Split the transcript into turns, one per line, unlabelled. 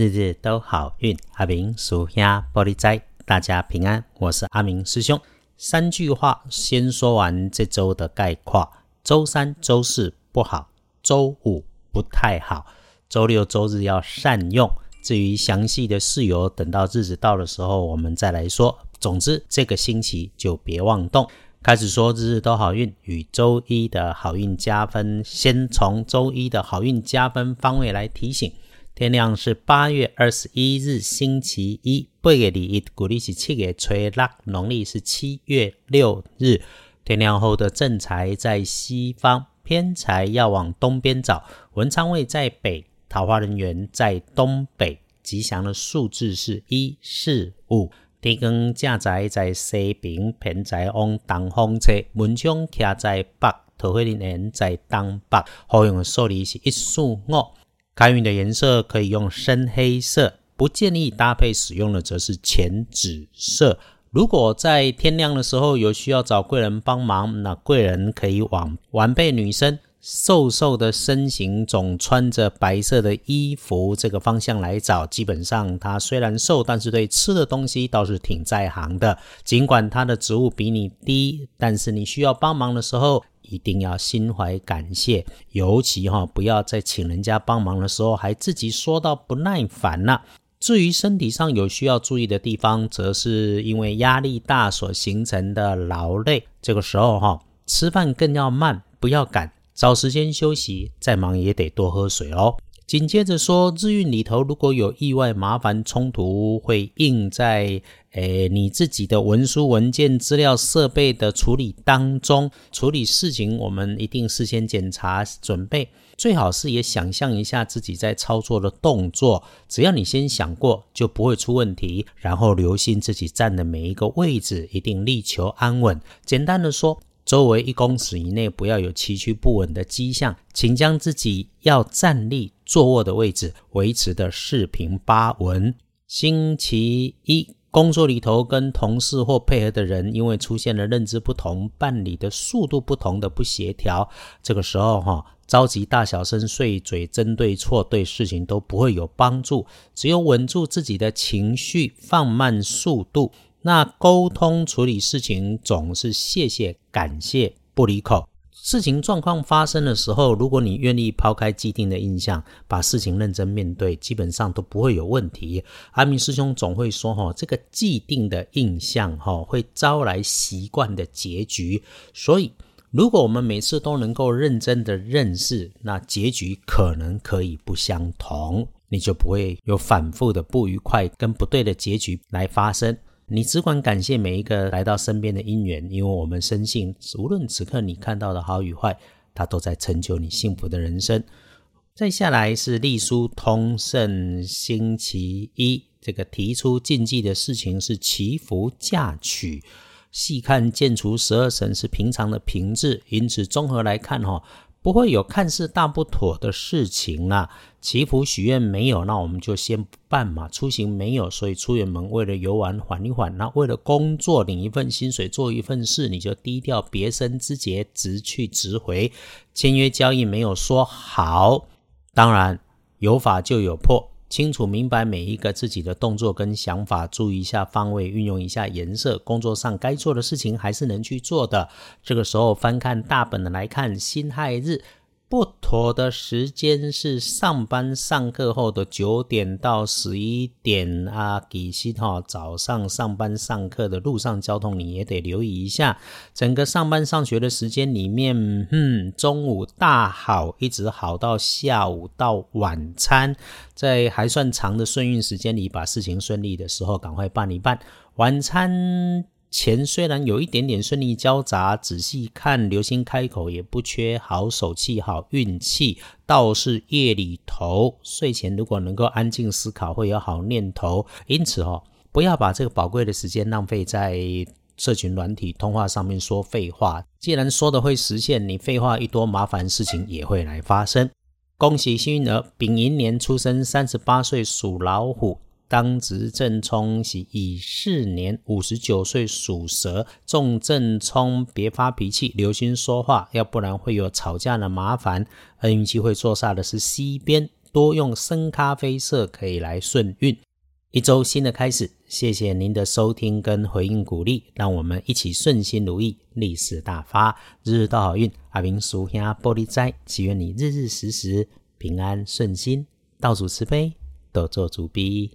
日日都好运，阿明属下玻璃斋，大家平安。我是阿明师兄。三句话，先说完这周的概况。周三、周四不好，周五不太好，周六、周日要善用。至于详细的事由，等到日子到的时候，我们再来说。总之，这个星期就别妄动。开始说日日都好运与周一的好运加分，先从周一的好运加分方位来提醒。天亮是八月二十一日星期一，八月二一，古历是七月初六，农历是七月六日。天亮后的正财在西方，偏财要往东边找。文昌位在北，桃花人缘在东北。吉祥的数字是一四五。天光正财在西边，偏财往东方侧。文昌徛在北，桃花人缘在东北。好用的数字是一四五。开运的颜色可以用深黑色，不建议搭配使用的则是浅紫色。如果在天亮的时候有需要找贵人帮忙，那贵人可以往晚辈女生、瘦瘦的身形、总穿着白色的衣服这个方向来找。基本上他虽然瘦，但是对吃的东西倒是挺在行的。尽管他的职务比你低，但是你需要帮忙的时候。一定要心怀感谢，尤其哈不要在请人家帮忙的时候还自己说到不耐烦了。至于身体上有需要注意的地方，则是因为压力大所形成的劳累。这个时候哈吃饭更要慢，不要赶，找时间休息。再忙也得多喝水哦。紧接着说，日运里头如果有意外、麻烦、冲突，会印在诶你自己的文书、文件、资料、设备的处理当中。处理事情，我们一定事先检查、准备，最好是也想象一下自己在操作的动作。只要你先想过，就不会出问题。然后留心自己站的每一个位置，一定力求安稳。简单的说。周围一公尺以内不要有崎岖不稳的迹象，请将自己要站立、坐卧的位置维持的四平八稳。星期一工作里头跟同事或配合的人，因为出现了认知不同、办理的速度不同的不协调，这个时候哈，着急大小声碎嘴、争对错，对事情都不会有帮助。只有稳住自己的情绪，放慢速度。那沟通处理事情总是谢谢感谢不离口。事情状况发生的时候，如果你愿意抛开既定的印象，把事情认真面对，基本上都不会有问题。阿明师兄总会说：“哈，这个既定的印象，哈，会招来习惯的结局。所以，如果我们每次都能够认真的认识，那结局可能可以不相同，你就不会有反复的不愉快跟不对的结局来发生。”你只管感谢每一个来到身边的因缘，因为我们深信，无论此刻你看到的好与坏，它都在成就你幸福的人生。再下来是隶书通胜星期一，这个提出禁忌的事情是祈福嫁娶。细看建除十二神是平常的平字，因此综合来看，哈。不会有看似大不妥的事情啦。祈福许愿没有，那我们就先不办嘛。出行没有，所以出远门为了游玩缓一缓。那为了工作领一份薪水做一份事，你就低调别生枝节，直去直回。签约交易没有说好，当然有法就有破。清楚明白每一个自己的动作跟想法，注意一下方位，运用一下颜色，工作上该做的事情还是能去做的。这个时候翻看大本的来看，辛亥日。不妥的时间是上班上课后的九点到十一点啊，其实哈早上上班上课的路上交通你也得留意一下。整个上班上学的时间里面，嗯，中午大好，一直好到下午到晚餐，在还算长的顺运时间里，把事情顺利的时候赶快办一办晚餐。钱虽然有一点点顺利交杂，仔细看流星开口也不缺好手气、好运气。倒是夜里头睡前如果能够安静思考，会有好念头。因此哦，不要把这个宝贵的时间浪费在社群软体通话上面说废话。既然说的会实现，你废话一多，麻烦事情也会来发生。恭喜幸运儿，丙寅年出生，三十八岁属老虎。当值正冲喜乙巳年五十九岁属蛇，重正冲，别发脾气，留心说话，要不然会有吵架的麻烦。恩运机会坐煞的是西边，多用深咖啡色可以来顺运。一周新的开始，谢谢您的收听跟回应鼓励，让我们一起顺心如意，利市大发，日日都好运。阿明叔兄玻璃斋，祈愿你日日时时平安顺心，道主慈悲，多做主逼。